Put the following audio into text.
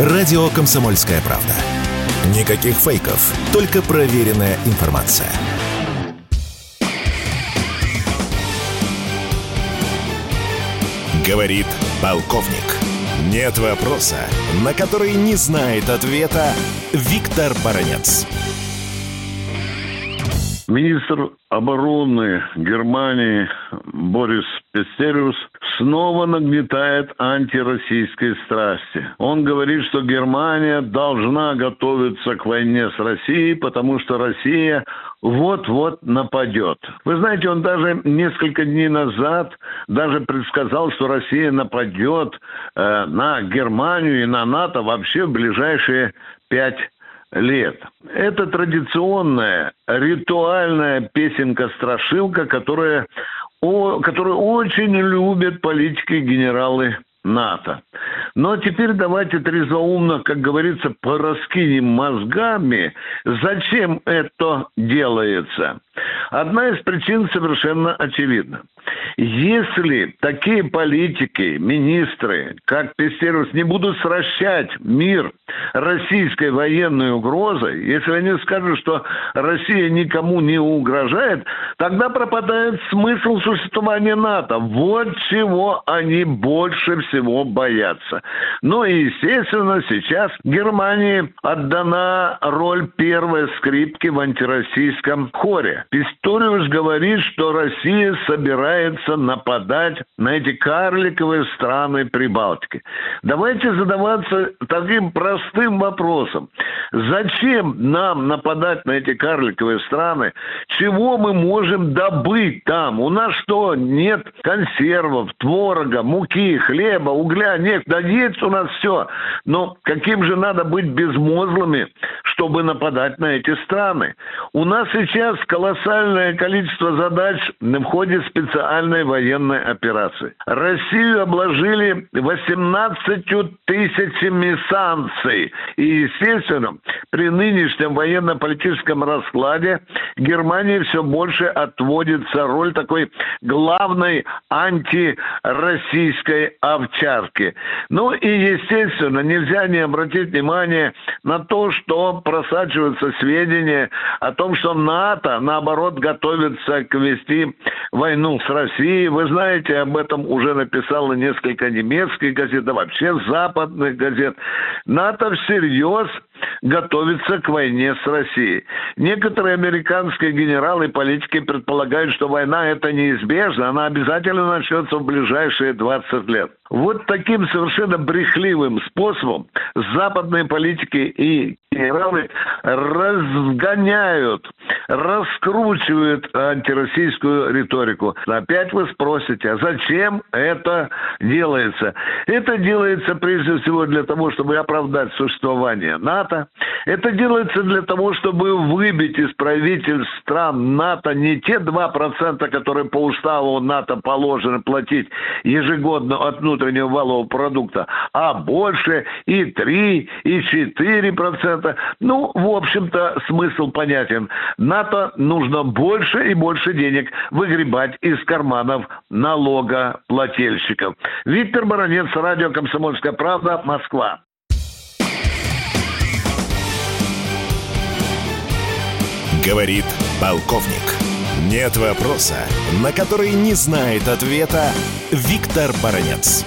Радио «Комсомольская правда». Никаких фейков, только проверенная информация. Говорит полковник. Нет вопроса, на который не знает ответа Виктор Баранец. Министр обороны Германии Борис Пестериус снова нагнетает антироссийской страсти. Он говорит, что Германия должна готовиться к войне с Россией, потому что Россия вот-вот нападет. Вы знаете, он даже несколько дней назад даже предсказал, что Россия нападет э, на Германию и на НАТО вообще в ближайшие пять лет. Это традиционная ритуальная песенка-страшилка, которая, о, которую очень любят политики и генералы НАТО. Но теперь давайте трезвоумно, как говорится, пораскинем мозгами, зачем это делается. Одна из причин совершенно очевидна. Если такие политики, министры, как Пестерус, не будут сращать мир российской военной угрозой, если они скажут, что Россия никому не угрожает, тогда пропадает смысл существования НАТО. Вот чего они больше всего боятся. Ну и, естественно, сейчас Германии отдана роль первой скрипки в антироссийском хоре. Писториус говорит, что Россия собирается нападать на эти карликовые страны Прибалтики. Давайте задаваться таким простым вопросом. Зачем нам нападать на эти карликовые страны? Чего мы можем добыть там? У нас что, нет консервов, творога, муки, хлеба, угля, нефть? Да есть у нас все. Но каким же надо быть безмозглыми, чтобы нападать на эти страны? У нас сейчас колоссальное количество задач в ходе специальной военной операции. Россию обложили 18 тысячами санкций. И, естественно, при нынешнем военно-политическом раскладе Германии все больше отводится роль такой главной антироссийской овчарки. Ну и, естественно, нельзя не обратить внимание на то, что просачиваются сведения о том, что НАТО, наоборот, готовится к вести войну с Россией. Вы знаете, об этом уже написало несколько немецких газет, да вообще западных газет. НАТО всерьез готовится к войне с Россией. Некоторые американские генералы и политики предполагают, что война это неизбежно, она обязательно начнется в ближайшие 20 лет. Вот таким совершенно брехливым способом западные политики и генералы разгоняют, раскручивают антироссийскую риторику. Опять вы спросите, а зачем это делается? Это делается прежде всего для того, чтобы оправдать существование НАТО. Это делается для того, чтобы выбить из правительств стран НАТО не те 2%, которые по уставу НАТО положено платить ежегодно от внутреннего валового продукта, а больше и 3, и 4 процента. Ну, в общем-то, смысл понятен. НАТО нужно больше и больше денег выгребать из карманов налогоплательщиков. Виктор Баранец, радио «Комсомольская правда», Москва. Говорит полковник. Нет вопроса, на который не знает ответа Виктор Баранец.